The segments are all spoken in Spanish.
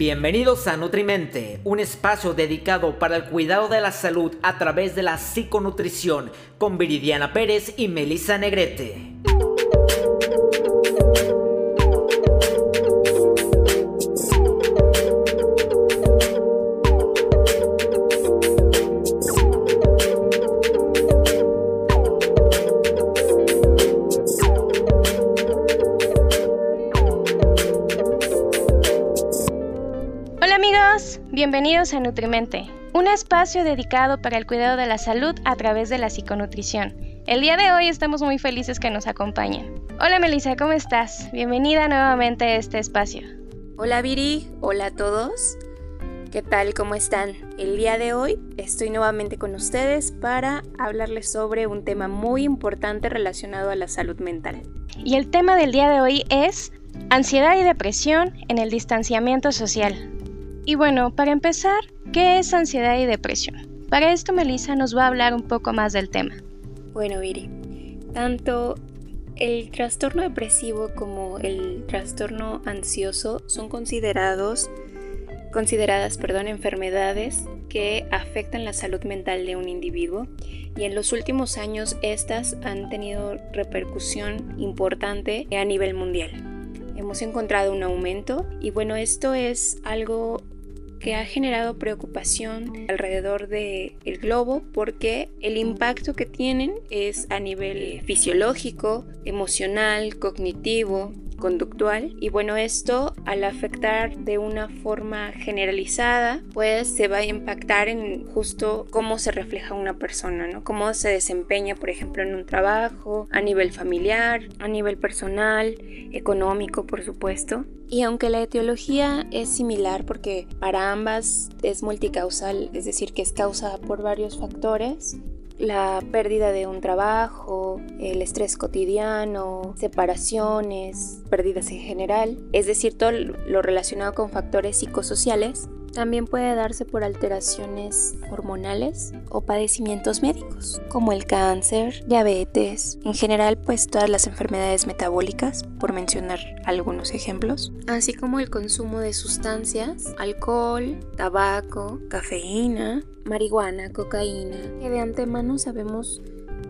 Bienvenidos a Nutrimente, un espacio dedicado para el cuidado de la salud a través de la psiconutrición con Viridiana Pérez y Melissa Negrete. Bienvenidos a Nutrimente, un espacio dedicado para el cuidado de la salud a través de la psiconutrición. El día de hoy estamos muy felices que nos acompañen. Hola Melissa, ¿cómo estás? Bienvenida nuevamente a este espacio. Hola Viri, hola a todos. ¿Qué tal? ¿Cómo están? El día de hoy estoy nuevamente con ustedes para hablarles sobre un tema muy importante relacionado a la salud mental. Y el tema del día de hoy es ansiedad y depresión en el distanciamiento social. Y bueno, para empezar, ¿qué es ansiedad y depresión? Para esto Melissa nos va a hablar un poco más del tema. Bueno, Viri, tanto el trastorno depresivo como el trastorno ansioso son considerados consideradas, perdón, enfermedades que afectan la salud mental de un individuo y en los últimos años estas han tenido repercusión importante a nivel mundial. Hemos encontrado un aumento y bueno, esto es algo que ha generado preocupación alrededor del el globo porque el impacto que tienen es a nivel fisiológico, emocional, cognitivo, conductual y bueno esto al afectar de una forma generalizada pues se va a impactar en justo cómo se refleja una persona, ¿no? Cómo se desempeña por ejemplo en un trabajo, a nivel familiar, a nivel personal, económico por supuesto. Y aunque la etiología es similar porque para ambas es multicausal, es decir, que es causada por varios factores, la pérdida de un trabajo, el estrés cotidiano, separaciones, pérdidas en general, es decir, todo lo relacionado con factores psicosociales, también puede darse por alteraciones hormonales o padecimientos médicos, como el cáncer, diabetes, en general pues todas las enfermedades metabólicas, por mencionar algunos ejemplos, así como el consumo de sustancias, alcohol, tabaco, cafeína, marihuana, cocaína, que de antemano sabemos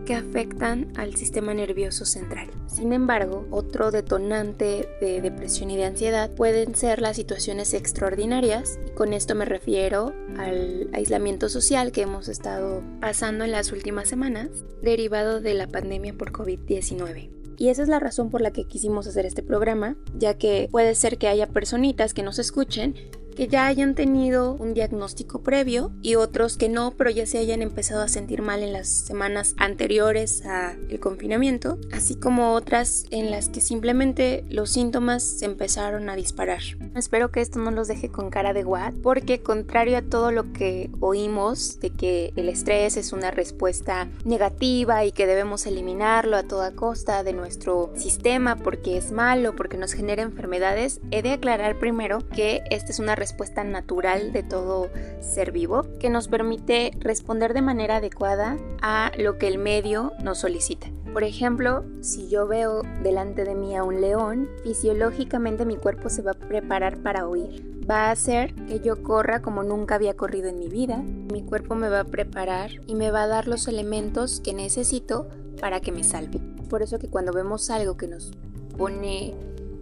que afectan al sistema nervioso central. Sin embargo, otro detonante de depresión y de ansiedad pueden ser las situaciones extraordinarias, y con esto me refiero al aislamiento social que hemos estado pasando en las últimas semanas, derivado de la pandemia por COVID-19. Y esa es la razón por la que quisimos hacer este programa, ya que puede ser que haya personitas que nos escuchen que ya hayan tenido un diagnóstico previo y otros que no, pero ya se hayan empezado a sentir mal en las semanas anteriores al confinamiento, así como otras en las que simplemente los síntomas se empezaron a disparar. Espero que esto no los deje con cara de what, porque contrario a todo lo que oímos de que el estrés es una respuesta negativa y que debemos eliminarlo a toda costa de nuestro sistema porque es malo, porque nos genera enfermedades, he de aclarar primero que esta es una respuesta natural de todo ser vivo que nos permite responder de manera adecuada a lo que el medio nos solicita. Por ejemplo, si yo veo delante de mí a un león, fisiológicamente mi cuerpo se va a preparar para huir. Va a hacer que yo corra como nunca había corrido en mi vida. Mi cuerpo me va a preparar y me va a dar los elementos que necesito para que me salve. Por eso que cuando vemos algo que nos pone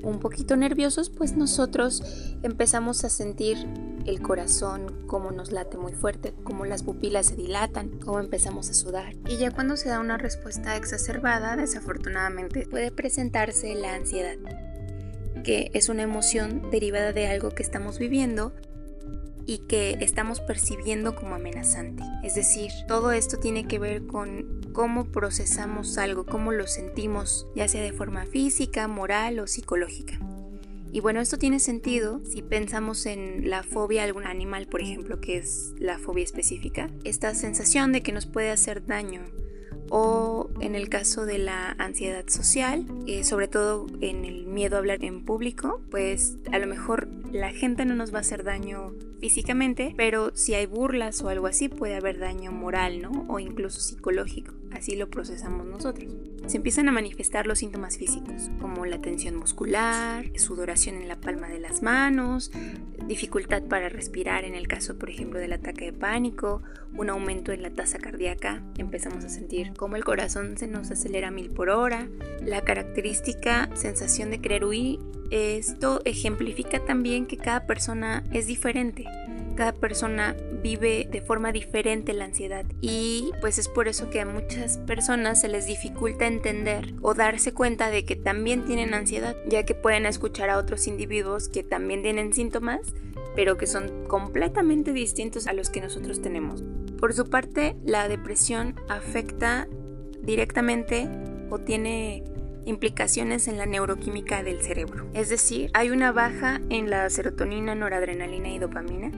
un poquito nerviosos, pues nosotros empezamos a sentir el corazón, cómo nos late muy fuerte, cómo las pupilas se dilatan, cómo empezamos a sudar. Y ya cuando se da una respuesta exacerbada, desafortunadamente puede presentarse la ansiedad, que es una emoción derivada de algo que estamos viviendo y que estamos percibiendo como amenazante. Es decir, todo esto tiene que ver con cómo procesamos algo, cómo lo sentimos, ya sea de forma física, moral o psicológica. Y bueno, esto tiene sentido si pensamos en la fobia a algún animal, por ejemplo, que es la fobia específica. Esta sensación de que nos puede hacer daño o en el caso de la ansiedad social, eh, sobre todo en el miedo a hablar en público, pues a lo mejor la gente no nos va a hacer daño físicamente, pero si hay burlas o algo así puede haber daño moral, ¿no? O incluso psicológico. Así lo procesamos nosotros. se empiezan a manifestar los síntomas físicos, como la tensión muscular, sudoración en la palma de las manos, dificultad para respirar en el caso, por ejemplo, del ataque de pánico, un aumento en la tasa cardíaca, empezamos a sentir como el corazón se nos acelera mil por hora, la característica sensación de querer huir, esto ejemplifica también que cada persona es diferente cada persona vive de forma diferente la ansiedad y pues es por eso que a muchas personas se les dificulta entender o darse cuenta de que también tienen ansiedad, ya que pueden escuchar a otros individuos que también tienen síntomas, pero que son completamente distintos a los que nosotros tenemos. Por su parte, la depresión afecta directamente o tiene implicaciones en la neuroquímica del cerebro. Es decir, hay una baja en la serotonina, noradrenalina y dopamina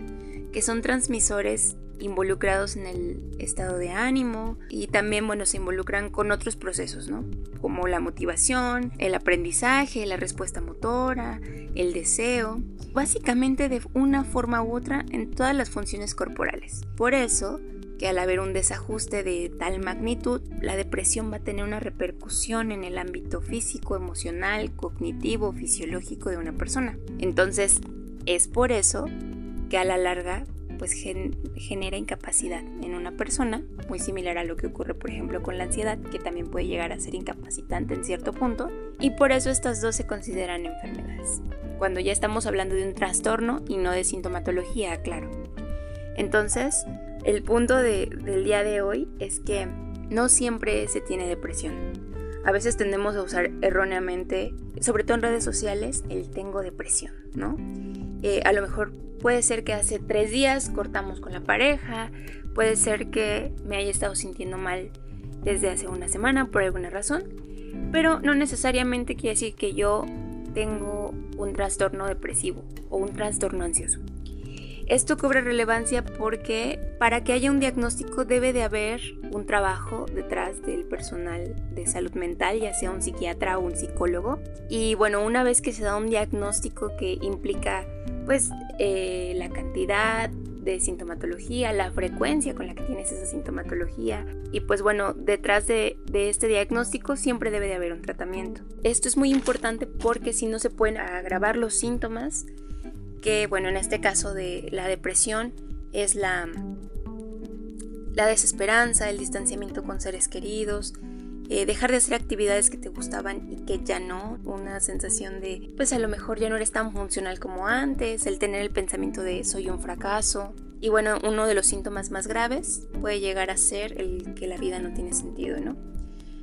que son transmisores involucrados en el estado de ánimo y también bueno se involucran con otros procesos no como la motivación el aprendizaje la respuesta motora el deseo básicamente de una forma u otra en todas las funciones corporales por eso que al haber un desajuste de tal magnitud, la depresión va a tener una repercusión en el ámbito físico, emocional, cognitivo, fisiológico de una persona. Entonces, es por eso que a la larga pues genera incapacidad en una persona, muy similar a lo que ocurre por ejemplo con la ansiedad, que también puede llegar a ser incapacitante en cierto punto, y por eso estas dos se consideran enfermedades. Cuando ya estamos hablando de un trastorno y no de sintomatología, claro. Entonces, el punto del día de hoy es que no siempre se tiene depresión. A veces tendemos a usar erróneamente, sobre todo en redes sociales, el tengo depresión, ¿no? Eh, a lo mejor puede ser que hace tres días cortamos con la pareja, puede ser que me haya estado sintiendo mal desde hace una semana por alguna razón, pero no necesariamente quiere decir que yo tengo un trastorno depresivo o un trastorno ansioso. Esto cobra relevancia porque para que haya un diagnóstico debe de haber un trabajo detrás del personal de salud mental, ya sea un psiquiatra o un psicólogo. Y bueno, una vez que se da un diagnóstico que implica pues eh, la cantidad de sintomatología, la frecuencia con la que tienes esa sintomatología y pues bueno, detrás de, de, este diagnóstico siempre debe de haber un tratamiento. Esto es muy importante porque si no se pueden agravar los síntomas, que bueno, en este caso de la depresión es la, la desesperanza, el distanciamiento con seres queridos, eh, dejar de hacer actividades que te gustaban y que ya no, una sensación de, pues a lo mejor ya no eres tan funcional como antes, el tener el pensamiento de soy un fracaso. Y bueno, uno de los síntomas más graves puede llegar a ser el que la vida no tiene sentido, ¿no?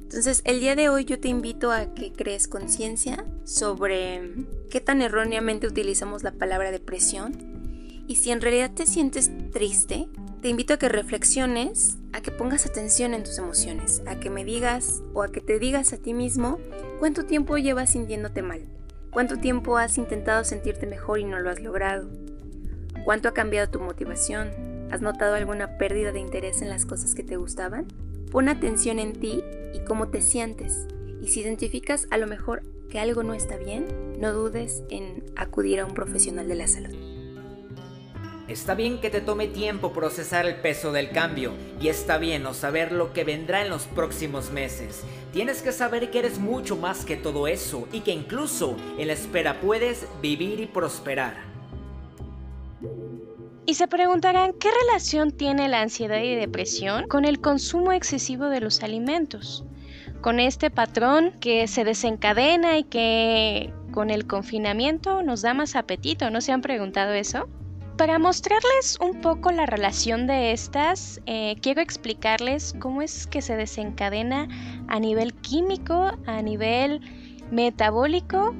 Entonces, el día de hoy yo te invito a que crees conciencia sobre qué tan erróneamente utilizamos la palabra depresión. Y si en realidad te sientes triste, te invito a que reflexiones, a que pongas atención en tus emociones, a que me digas o a que te digas a ti mismo cuánto tiempo llevas sintiéndote mal, cuánto tiempo has intentado sentirte mejor y no lo has logrado, cuánto ha cambiado tu motivación, has notado alguna pérdida de interés en las cosas que te gustaban. Pon atención en ti y cómo te sientes, y si identificas a lo mejor que algo no está bien, no dudes en acudir a un profesional de la salud. Está bien que te tome tiempo procesar el peso del cambio y está bien no saber lo que vendrá en los próximos meses. Tienes que saber que eres mucho más que todo eso y que incluso en la espera puedes vivir y prosperar. Y se preguntarán, ¿qué relación tiene la ansiedad y depresión con el consumo excesivo de los alimentos? Con este patrón que se desencadena y que con el confinamiento nos da más apetito, ¿no se han preguntado eso? Para mostrarles un poco la relación de estas, eh, quiero explicarles cómo es que se desencadena a nivel químico, a nivel metabólico,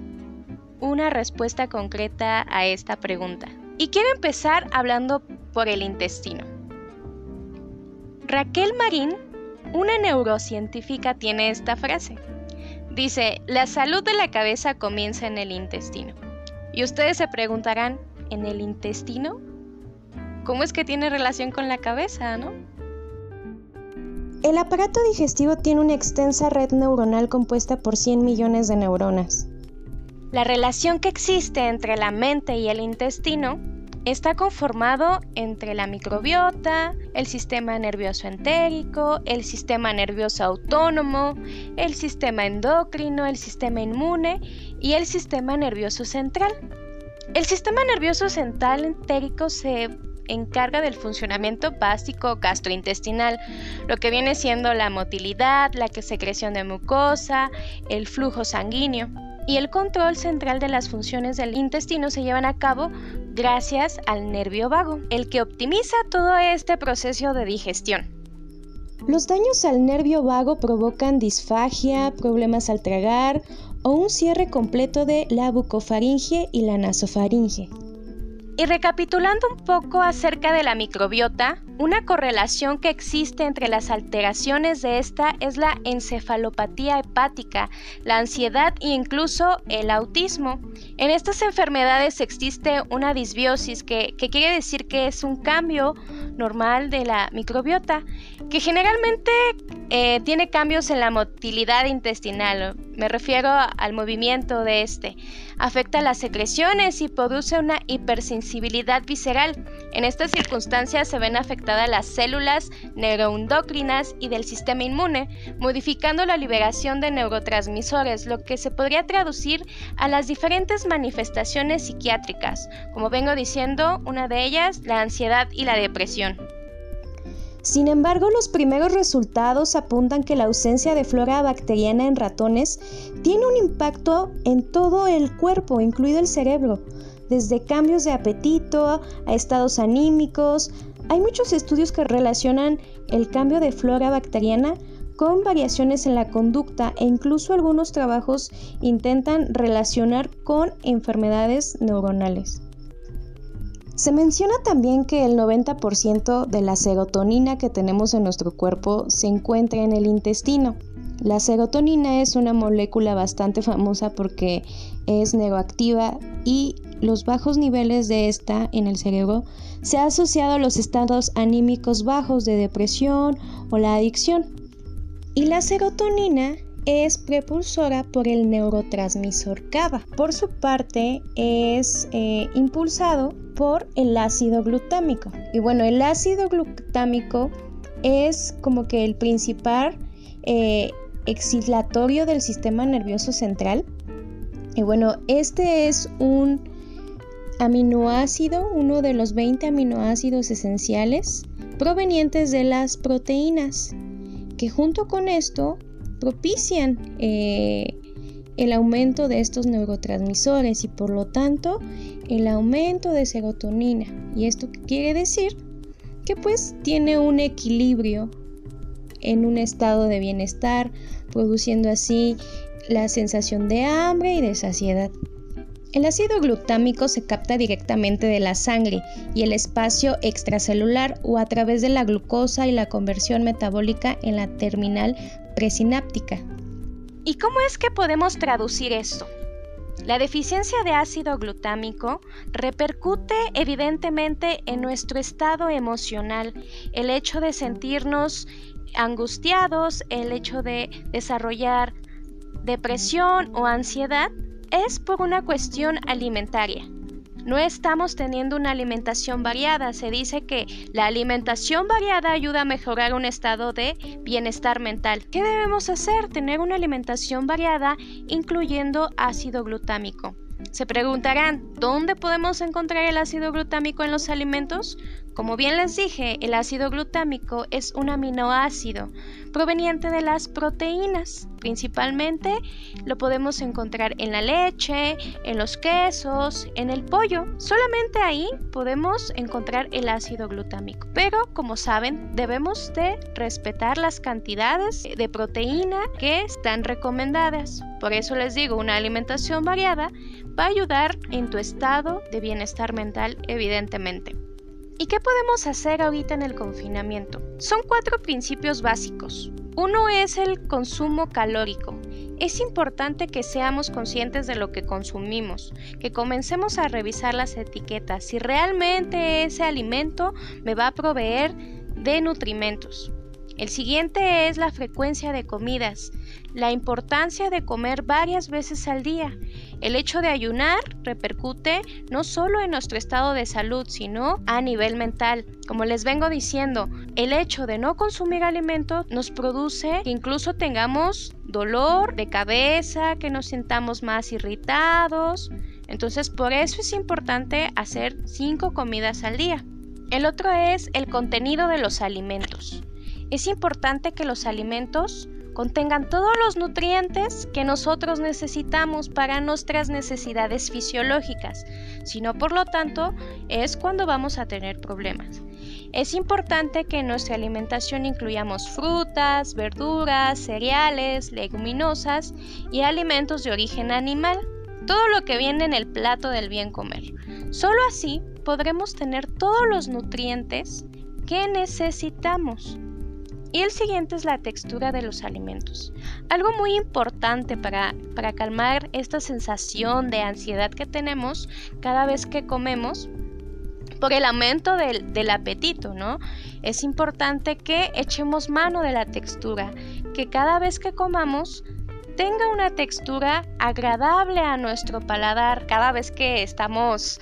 una respuesta concreta a esta pregunta. Y quiero empezar hablando por el intestino. Raquel Marín, una neurocientífica, tiene esta frase. Dice, la salud de la cabeza comienza en el intestino. Y ustedes se preguntarán, en el intestino, ¿cómo es que tiene relación con la cabeza, no? El aparato digestivo tiene una extensa red neuronal compuesta por 100 millones de neuronas. La relación que existe entre la mente y el intestino está conformado entre la microbiota, el sistema nervioso entérico, el sistema nervioso autónomo, el sistema endocrino, el sistema inmune y el sistema nervioso central. El sistema nervioso central entérico se encarga del funcionamiento básico gastrointestinal, lo que viene siendo la motilidad, la secreción de mucosa, el flujo sanguíneo. Y el control central de las funciones del intestino se llevan a cabo gracias al nervio vago, el que optimiza todo este proceso de digestión. Los daños al nervio vago provocan disfagia, problemas al tragar o un cierre completo de la bucofaringe y la nasofaringe. Y recapitulando un poco acerca de la microbiota, una correlación que existe entre las alteraciones de esta es la encefalopatía hepática, la ansiedad e incluso el autismo. En estas enfermedades existe una disbiosis que, quiere decir que es un cambio normal de la microbiota, que generalmente eh, tiene cambios en la motilidad intestinal, me refiero al movimiento de este. Afecta las secreciones y produce una hipersensibilidad visceral. En estas circunstancias se ven afectadas las células neuroendocrinas y del sistema inmune, modificando la liberación de neurotransmisores, lo que se podría traducir a las diferentes manifestaciones psiquiátricas, como vengo diciendo, una de ellas la ansiedad y la depresión. Sin embargo, los primeros resultados apuntan que la ausencia de flora bacteriana en ratones tiene un impacto en todo el cuerpo, incluido el cerebro, desde cambios de apetito a estados anímicos. Hay muchos estudios que relacionan el cambio de flora bacteriana con variaciones en la conducta e incluso algunos trabajos intentan relacionar con enfermedades neuronales. Se menciona también que el 90% de la serotonina que tenemos en nuestro cuerpo se encuentra en el intestino. La serotonina es una molécula bastante famosa porque es neuroactiva y los bajos niveles de esta en el cerebro se ha asociado a los estados anímicos bajos de depresión o la adicción. Y la serotonina es prepulsora por el neurotransmisor GABA. Por su parte, es eh, impulsado por el ácido glutámico. Y bueno, el ácido glutámico es como que el principal eh, excitatorio del sistema nervioso central. Y bueno, este es un aminoácido, uno de los 20 aminoácidos esenciales provenientes de las proteínas, que junto con esto propician eh, el aumento de estos neurotransmisores y por lo tanto el aumento de serotonina. ¿Y esto quiere decir? Que pues tiene un equilibrio en un estado de bienestar, produciendo así la sensación de hambre y de saciedad. El ácido glutámico se capta directamente de la sangre y el espacio extracelular o a través de la glucosa y la conversión metabólica en la terminal presináptica. ¿Y cómo es que podemos traducir esto? La deficiencia de ácido glutámico repercute evidentemente en nuestro estado emocional, el hecho de sentirnos angustiados, el hecho de desarrollar depresión o ansiedad, es por una cuestión alimentaria no estamos teniendo una alimentación variada. Se dice que la alimentación variada ayuda a mejorar un estado de bienestar mental. ¿Qué debemos hacer? Tener una alimentación variada incluyendo ácido glutámico. Se preguntarán, ¿dónde podemos encontrar el ácido glutámico en los alimentos? Como bien les dije, el ácido glutámico es un aminoácido proveniente de las proteínas. Principalmente lo podemos encontrar en la leche, en los quesos, en el pollo. Solamente ahí podemos encontrar el ácido glutámico. Pero como saben, debemos de respetar las cantidades de proteína que están recomendadas. Por eso les digo, una alimentación variada va a ayudar en tu estado de bienestar mental, evidentemente. ¿Y qué podemos hacer ahorita en el confinamiento? Son cuatro principios básicos. Uno es el consumo calórico. Es importante que seamos conscientes de lo que consumimos, que comencemos a revisar las etiquetas, si realmente ese alimento me va a proveer de nutrimentos. El siguiente es la frecuencia de comidas, la importancia de comer varias veces al día. El hecho de ayunar repercute no solo en nuestro estado de salud, sino a nivel mental. Como les vengo diciendo, el hecho de no consumir alimento nos produce que incluso tengamos dolor de cabeza, que nos sintamos más irritados. Entonces por eso es importante hacer cinco comidas al día. El otro es el contenido de los alimentos. Es importante que los alimentos contengan todos los nutrientes que nosotros necesitamos para nuestras necesidades fisiológicas, si no por lo tanto es cuando vamos a tener problemas. Es importante que en nuestra alimentación incluyamos frutas, verduras, cereales, leguminosas y alimentos de origen animal, todo lo que viene en el plato del bien comer. Solo así podremos tener todos los nutrientes que necesitamos. Y el siguiente es la textura de los alimentos. Algo muy importante para, para calmar esta sensación de ansiedad que tenemos cada vez que comemos por el aumento del, del, apetito, ¿no? Es importante que echemos mano de la textura, que cada vez que comamos tenga una textura agradable a nuestro paladar, cada vez que estamos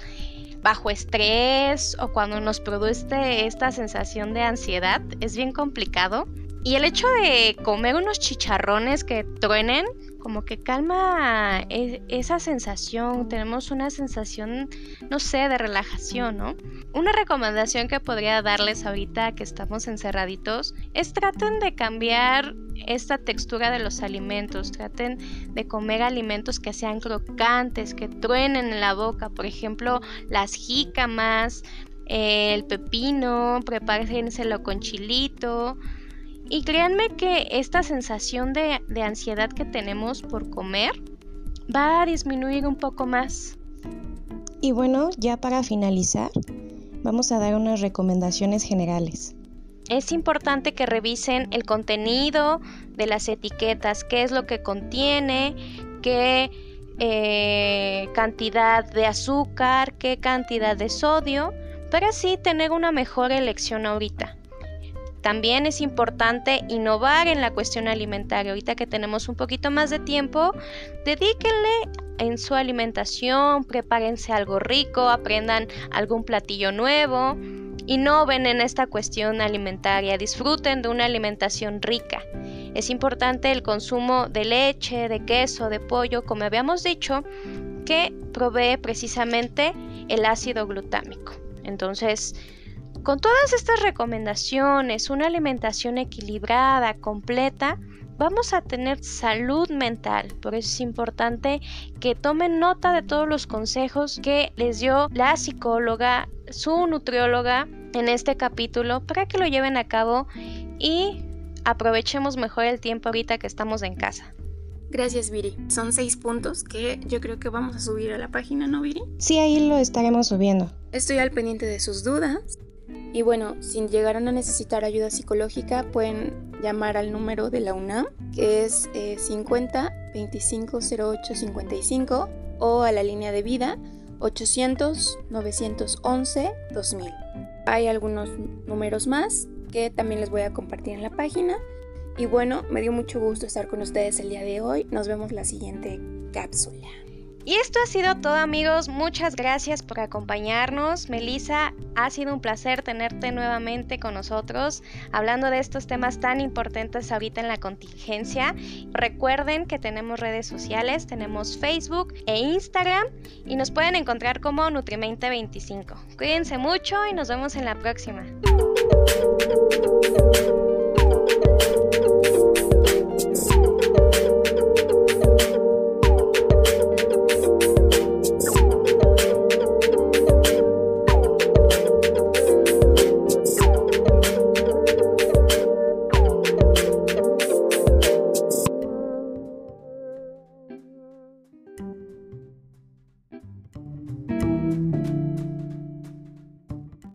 bajo estrés o cuando nos produce esta sensación de ansiedad es bien complicado. Y el hecho de comer unos chicharrones que truenen como que calma e, esa sensación, tenemos una sensación, no sé, de relajación, ¿no? Una recomendación que podría darles ahorita que estamos encerraditos es traten de cambiar esta textura de los alimentos, traten de comer alimentos que sean crocantes, que truenen en la boca, por ejemplo, las jícamas, el pepino, prepárenselo con chilito, y créanme que esta sensación de, ansiedad que tenemos por comer va a disminuir un poco más. Y bueno, ya para finalizar, vamos a dar unas recomendaciones generales. Es importante que revisen el contenido de las etiquetas, qué es lo que contiene, qué eh, cantidad de azúcar, qué cantidad de sodio, para así tener una mejor elección ahorita. También es importante innovar en la cuestión alimentaria. Ahorita que tenemos un poquito más de tiempo, dedíquenle en su alimentación, prepárense algo rico, aprendan algún platillo nuevo. Innoven en esta cuestión alimentaria, disfruten de una alimentación rica. Es importante el consumo de leche, de queso, de pollo, como habíamos dicho, que provee precisamente el ácido glutámico. Entonces, con todas estas recomendaciones, una alimentación equilibrada, completa, vamos a tener salud mental. Por eso es importante que tomen nota de todos los consejos que les dio la psicóloga, su nutrióloga en este capítulo para que lo lleven a cabo y aprovechemos mejor el tiempo ahorita que estamos en casa. Gracias, Viri. Son seis puntos que yo creo que vamos a subir a la página, ¿no, Viri? Sí, ahí lo estaremos subiendo. Estoy al pendiente de sus dudas. Y bueno, si llegaran a necesitar ayuda psicológica, pueden llamar al número de la UNAM, que es 50 25 08 55, o a la línea de vida 800 911 2000. Hay algunos números más que también les voy a compartir en la página. Y bueno, me dio mucho gusto estar con ustedes el día de hoy. Nos vemos la siguiente cápsula. Y esto ha sido todo amigos, muchas gracias por acompañarnos. Melissa, ha sido un placer tenerte nuevamente con nosotros hablando de estos temas tan importantes ahorita en la contingencia. Recuerden que tenemos redes sociales, tenemos Facebook e Instagram y nos pueden encontrar como Nutrimente25. Cuídense mucho y nos vemos en la próxima.